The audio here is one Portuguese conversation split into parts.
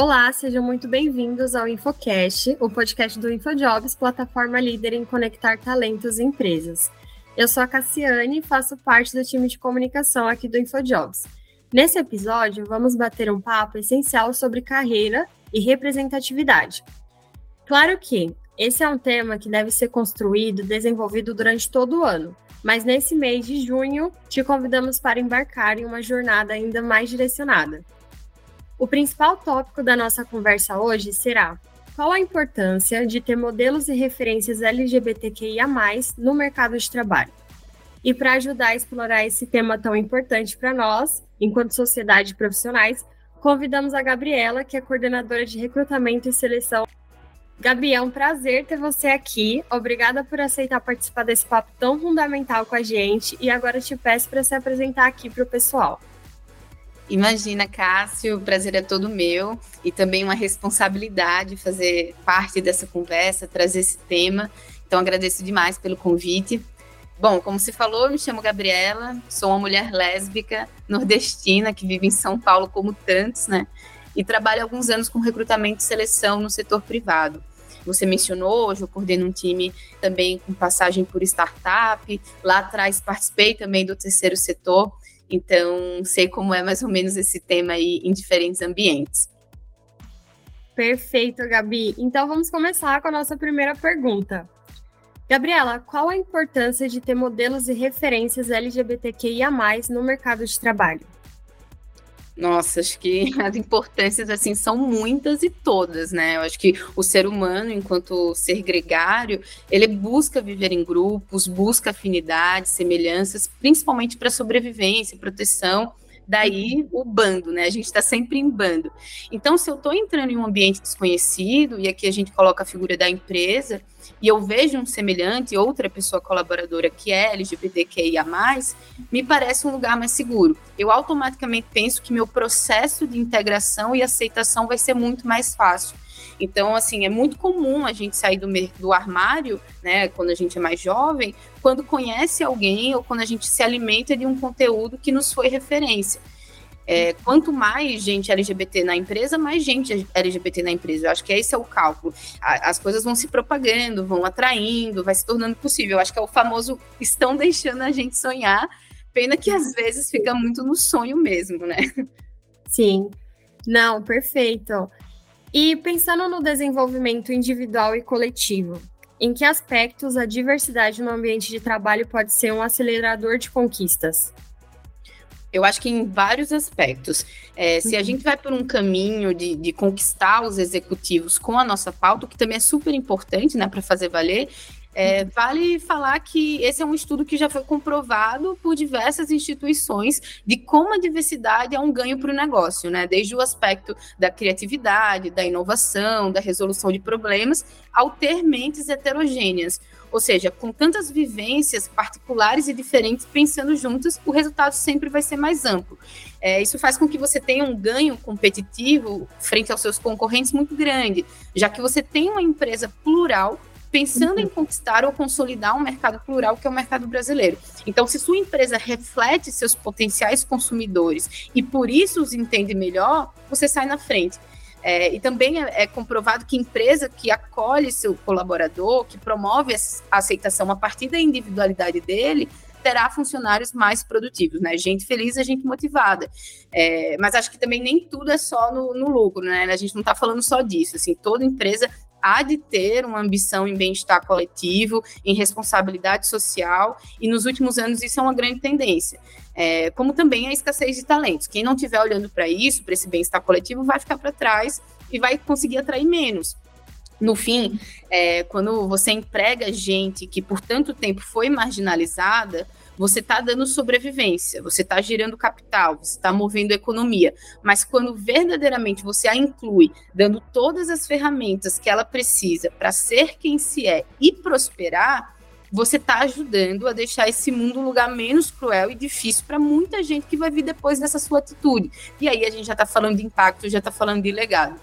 Olá, sejam muito bem-vindos ao InfoCast, o podcast do InfoJobs, plataforma líder em conectar talentos e empresas. Eu sou a Cassiane e faço parte do time de comunicação aqui do InfoJobs. Nesse episódio, vamos bater um papo essencial sobre carreira e representatividade. Claro que esse é um tema que deve ser construído e desenvolvido durante todo o ano, mas nesse mês de junho te convidamos para embarcar em uma jornada ainda mais direcionada. O principal tópico da nossa conversa hoje será qual a importância de ter modelos e referências LGBTQIA+, no mercado de trabalho. E para ajudar a explorar esse tema tão importante para nós, enquanto sociedade e profissionais, convidamos a Gabriela, que é coordenadora de recrutamento e seleção. Gabi, é um prazer ter você aqui. Obrigada por aceitar participar desse papo tão fundamental com a gente. E agora te peço para se apresentar aqui para o pessoal. Imagina, Cássio, o prazer é todo meu e também uma responsabilidade fazer parte dessa conversa, trazer esse tema. Então, agradeço demais pelo convite. Bom, como se falou, me chamo Gabriela, sou uma mulher lésbica nordestina que vive em São Paulo como tantos, né? E trabalho há alguns anos com recrutamento e seleção no setor privado. Você mencionou, hoje eu coordeno um time também com passagem por startup. Lá atrás participei também do terceiro setor então, sei como é mais ou menos esse tema aí em diferentes ambientes. Perfeito, Gabi. Então, vamos começar com a nossa primeira pergunta. Gabriela, qual a importância de ter modelos e referências LGBTQIA+, no mercado de trabalho? Nossa, acho que as importâncias assim são muitas e todas, né? Eu acho que o ser humano, enquanto ser gregário, ele busca viver em grupos, busca afinidades, semelhanças, principalmente para sobrevivência, proteção daí o bando, né? A gente está sempre em bando. Então, se eu estou entrando em um ambiente desconhecido, e aqui a gente coloca a figura da empresa, e eu vejo um semelhante, outra pessoa colaboradora que é LGBTQIA, me parece um lugar mais seguro. Eu automaticamente penso que meu processo de integração e aceitação vai ser muito mais fácil. Então, assim, é muito comum a gente sair do, do armário, né, quando a gente é mais jovem, quando conhece alguém ou quando a gente se alimenta de um conteúdo que nos foi referência. É, quanto mais gente LGBT na empresa, mais gente LGBT na empresa. Eu acho que esse é o cálculo. as coisas vão se propagando, vão atraindo, vai se tornando possível. Eu acho que é o famoso estão deixando a gente sonhar. Pena que às vezes fica muito no sonho mesmo, né? Sim. Não, perfeito. E pensando no desenvolvimento individual e coletivo, em que aspectos a diversidade no ambiente de trabalho pode ser um acelerador de conquistas? Eu acho que em vários aspectos. É, se a uhum. gente vai por um caminho de, de, conquistar os executivos com a nossa pauta, que também é super importante né, para fazer valer, é, vale falar que esse é um estudo que já foi comprovado por diversas instituições de como a diversidade é um ganho para o negócio, né? Desde o aspecto da criatividade, da inovação, da resolução de problemas, ao ter mentes heterogêneas. Ou seja, com tantas vivências particulares e diferentes pensando juntas, o resultado sempre vai ser mais amplo. É, isso faz com que você tenha um ganho competitivo frente aos seus concorrentes muito grande, já que você tem uma empresa plural pensando em conquistar ou consolidar um mercado plural que é o mercado brasileiro. Então, se sua empresa reflete seus potenciais consumidores e por isso os entende melhor, você sai na frente. É, e também é, é, comprovado que empresa que acolhe seu colaborador, que promove a aceitação a partir da individualidade dele, terá funcionários mais produtivos, né? Gente feliz é gente motivada. É, mas acho que também nem tudo é só no, no lucro, né? A gente não está falando só disso. Assim, toda empresa há de ter uma ambição em bem-estar coletivo, em responsabilidade social, e nos últimos anos isso é uma grande tendência. É, como também a escassez de talentos. Quem não estiver olhando para isso, para esse bem-estar coletivo, vai ficar para trás e vai conseguir atrair menos. No fim, é, quando você emprega gente que por tanto tempo foi marginalizada, você está dando sobrevivência, você está gerando capital, você está movendo a economia. Mas quando verdadeiramente você a inclui, dando todas as ferramentas que ela precisa para ser quem se é e prosperar, você está ajudando a deixar esse mundo um lugar menos cruel e difícil para muita gente que vai vir depois dessa sua atitude. E aí a gente já está falando de impacto, já está falando de legado.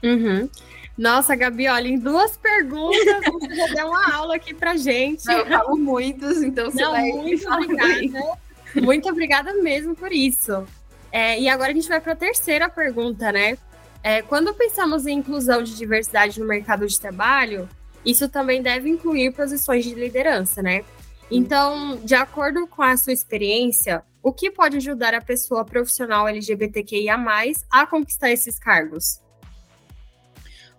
Uhum. Nossa, Gabi, olha, em duas perguntas você já deu uma aula aqui pra gente. Não, eu falo muitos, então você Não, vai muito obrigada. Muito obrigada mesmo por isso. É, e agora a gente vai para a terceira pergunta, né? É, quando pensamos em inclusão de diversidade no mercado de trabalho, isso também deve incluir posições de liderança, né? Então, de acordo com a sua experiência, o que pode ajudar a pessoa profissional LGBTQIA a conquistar esses cargos?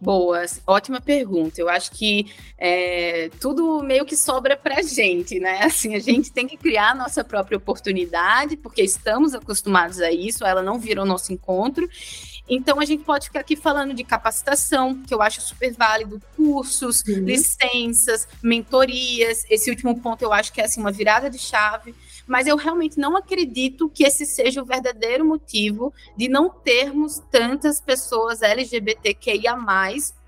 Boa, ótima pergunta. Eu acho que é, tudo meio que sobra para a gente, né? Assim, a gente tem que criar a nossa própria oportunidade, porque estamos acostumados a isso, ela não vira o nosso encontro. Então, a gente pode ficar aqui falando de capacitação, que eu acho super válido, cursos, uhum. licenças, mentorias. Esse último ponto eu acho que é assim, uma virada de chave mas eu realmente não acredito que esse seja o verdadeiro motivo de não termos tantas pessoas LGBTQIA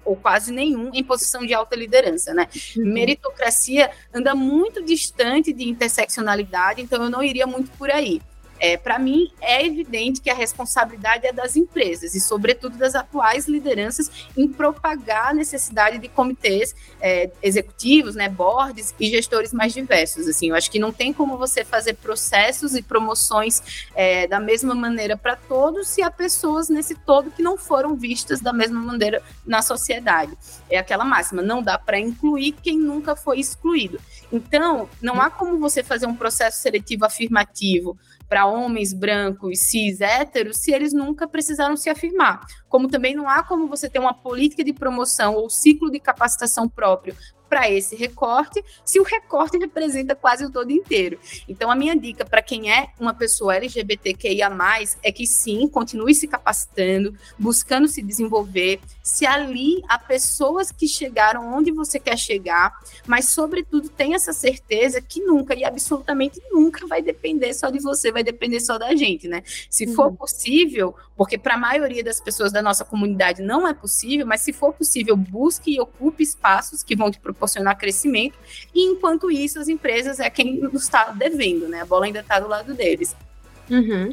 ou quase nenhum em posição de alta liderança, né? Uhum. Meritocracia anda muito distante de interseccionalidade, então eu não iria muito por aí. É, Para mim, é evidente que a responsabilidade é das empresas e, sobretudo, das atuais lideranças em propagar a necessidade de comitês é, executivos, né, boards e gestores mais diversos. Assim, eu acho que não tem como você fazer processos e promoções é, da mesma maneira para todos se há pessoas nesse todo que não foram vistas da mesma maneira na sociedade. É aquela máxima: não dá para incluir quem nunca foi excluído. Então, não há como você fazer um processo seletivo afirmativo para homens brancos, cis, héteros, se eles nunca precisaram se afirmar. Como também não há como você ter uma política de promoção ou ciclo de capacitação próprio para esse recorte, se o recorte representa quase o todo inteiro. Então, a minha dica para quem é uma pessoa LGBTQIA, é que sim, continue se capacitando, buscando se desenvolver, se alie a pessoas que chegaram onde você quer chegar, mas, sobretudo, tenha essa certeza que nunca e absolutamente nunca vai depender só de você, vai depender só da gente, né? Se for uhum. possível, porque para a maioria das pessoas da nossa comunidade não é possível, mas se for possível, busque e ocupe espaços que vão te proporcionar crescimento, e enquanto isso, as empresas é quem está devendo, né? A bola ainda está do lado deles. Uhum.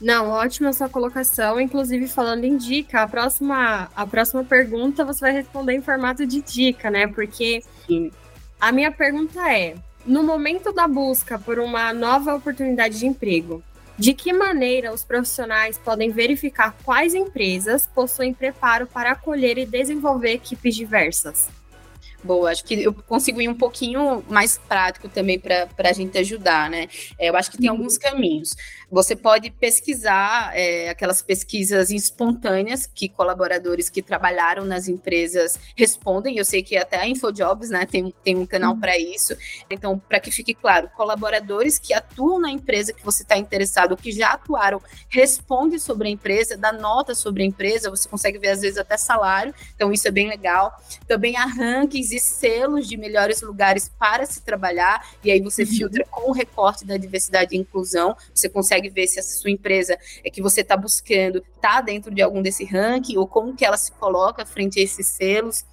Não, ótima sua colocação. Inclusive, falando em dica, a próxima, a próxima pergunta você vai responder em formato de dica, né? Porque Sim. a minha pergunta é: no momento da busca por uma nova oportunidade de emprego, de que maneira os profissionais podem verificar quais empresas possuem preparo para acolher e desenvolver equipes diversas? Boa, acho que eu consigo ir um pouquinho mais prático também para a gente ajudar, né? É, eu acho que tem alguns caminhos. Você pode pesquisar é, aquelas pesquisas espontâneas que colaboradores que trabalharam nas empresas respondem. Eu sei que até a InfoJobs né, tem, tem um canal uhum. para isso. Então, para que fique claro, colaboradores que atuam na empresa que você está interessado, que já atuaram, responde sobre a empresa, dá nota sobre a empresa, você consegue ver às vezes até salário. Então, isso é bem legal. Também há rankings e selos de melhores lugares para se trabalhar, e aí você uhum. filtra com o recorte da diversidade e inclusão, você consegue ver se essa sua empresa é que você está buscando está dentro de algum desse ranking, ou como que ela se coloca frente a esses selos.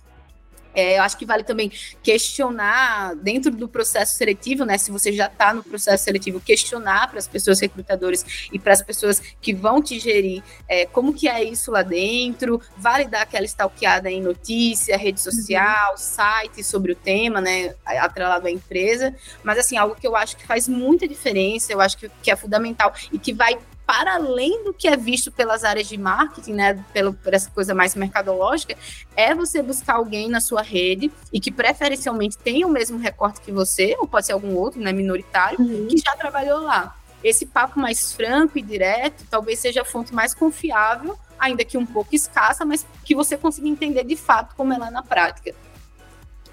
É, eu acho que vale também questionar dentro do processo seletivo, né? Se você já está no processo seletivo, questionar para as pessoas recrutadoras e para as pessoas que vão te gerir é, como que é isso lá dentro, vale dar aquela stalkeada em notícia, rede uhum. social, uhum. site sobre o tema, né? Atrelado à empresa. Mas assim, algo que eu acho que faz muita diferença, eu acho que, que é fundamental e que vai para além do que é visto pelas áreas de marketing, né, pelo, por essa coisa mais mercadológica, é você buscar alguém na sua rede e que preferencialmente tenha o mesmo recorte que você, ou pode ser algum outro, né, minoritário, uhum. que já trabalhou lá. Esse papo mais franco e direto talvez seja a fonte mais confiável, ainda que um pouco escassa, mas que você consiga entender de fato como é lá na prática.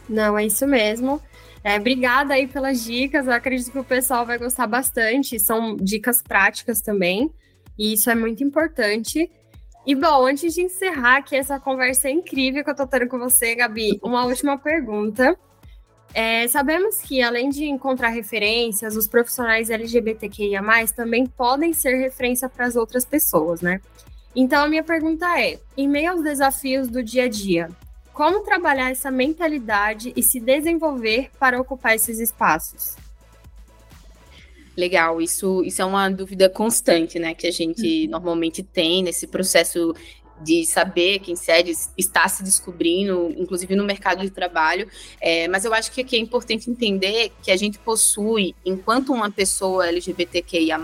Não, é isso mesmo. É, obrigada aí pelas dicas. Eu acredito que o pessoal vai gostar bastante. São dicas práticas também. E isso é muito importante. E bom, antes de encerrar aqui essa conversa incrível que eu tô tendo com você, Gabi, uma última pergunta. É, sabemos que, além de encontrar referências, os profissionais LGBTQIA, também podem ser referência para as outras pessoas, né? Então, a minha pergunta é: em meio aos desafios do dia a dia, como trabalhar essa mentalidade e se desenvolver para ocupar esses espaços? Legal, isso, isso é uma dúvida constante, né, que a gente uhum. normalmente tem nesse processo de saber quem cede está se descobrindo, inclusive no mercado de trabalho. É, mas eu acho que aqui é importante entender que a gente possui, enquanto uma pessoa LGBTQIA,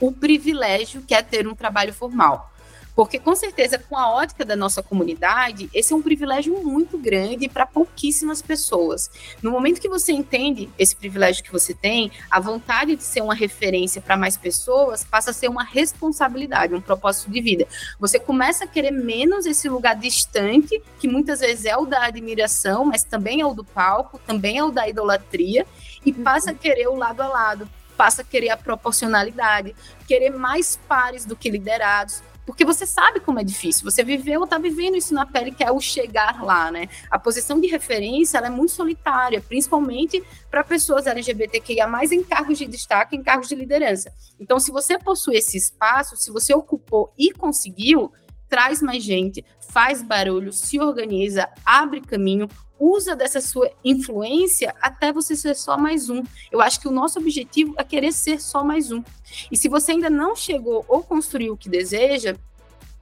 o privilégio que é ter um trabalho formal. Porque, com certeza, com a ótica da nossa comunidade, esse é um privilégio muito grande para pouquíssimas pessoas. No momento que você entende esse privilégio que você tem, a vontade de ser uma referência para mais pessoas passa a ser uma responsabilidade, um propósito de vida. Você começa a querer menos esse lugar distante, que muitas vezes é o da admiração, mas também é o do palco, também é o da idolatria, e passa a querer o lado a lado passa a querer a proporcionalidade, querer mais pares do que liderados, porque você sabe como é difícil, você viveu ou está vivendo isso na pele, que é o chegar lá, né? A posição de referência é muito solitária, principalmente para pessoas LGBTQIA, em cargos de destaque, em cargos de liderança. Então, se você possui esse espaço, se você ocupou e conseguiu, traz mais gente, faz barulho, se organiza, abre caminho, usa dessa sua influência até você ser só mais um. Eu acho que o nosso objetivo é querer ser só mais um. E se você ainda não chegou ou construiu o que deseja,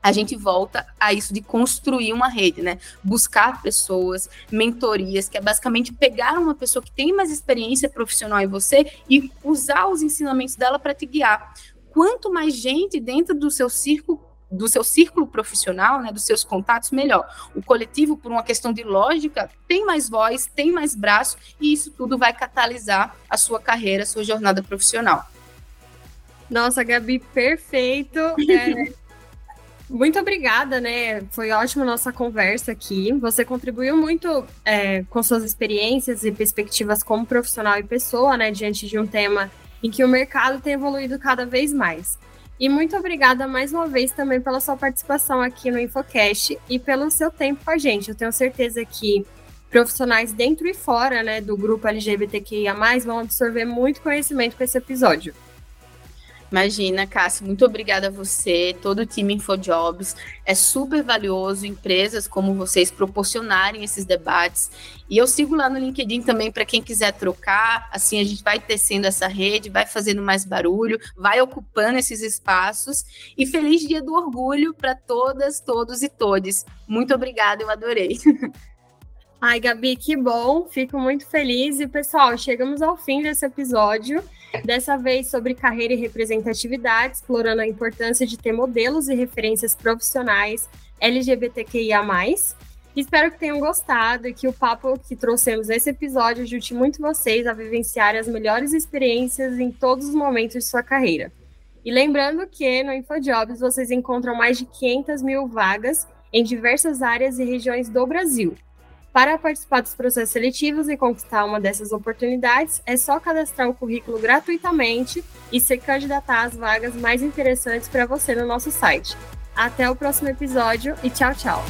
a gente volta a isso de construir uma rede, né? Buscar pessoas, mentorias, que é basicamente pegar uma pessoa que tem mais experiência profissional em você e usar os ensinamentos dela para te guiar. Quanto mais gente dentro do seu círculo do seu círculo profissional, né, dos seus contatos, melhor. O coletivo, por uma questão de lógica, tem mais voz, tem mais braço, e isso tudo vai catalisar a sua carreira, a sua jornada profissional. Nossa, Gabi, perfeito. É, muito obrigada, né? Foi ótima nossa conversa aqui. Você contribuiu muito é, com suas experiências e perspectivas como profissional e pessoa, né, diante de um tema em que o mercado tem evoluído cada vez mais. E muito obrigada mais uma vez também pela sua participação aqui no InfoCast e pelo seu tempo com a gente. Eu tenho certeza que profissionais dentro e fora né, do grupo LGBTQIA, vão absorver muito conhecimento com esse episódio. Imagina, Cássio, muito obrigada a você, todo o time InfoJobs. É super valioso empresas como vocês proporcionarem esses debates. E eu sigo lá no LinkedIn também para quem quiser trocar. Assim a gente vai tecendo essa rede, vai fazendo mais barulho, vai ocupando esses espaços. E feliz Dia do Orgulho para todas, todos e todes. Muito obrigada, eu adorei. Ai, Gabi, que bom. Fico muito feliz. E, pessoal, chegamos ao fim desse episódio. Dessa vez sobre carreira e representatividade, explorando a importância de ter modelos e referências profissionais LGBTQIA. Espero que tenham gostado e que o papo que trouxemos nesse episódio ajude muito vocês a vivenciar as melhores experiências em todos os momentos de sua carreira. E lembrando que no InfoJobs vocês encontram mais de 500 mil vagas em diversas áreas e regiões do Brasil. Para participar dos processos seletivos e conquistar uma dessas oportunidades, é só cadastrar o currículo gratuitamente e se candidatar às vagas mais interessantes para você no nosso site. Até o próximo episódio e tchau, tchau!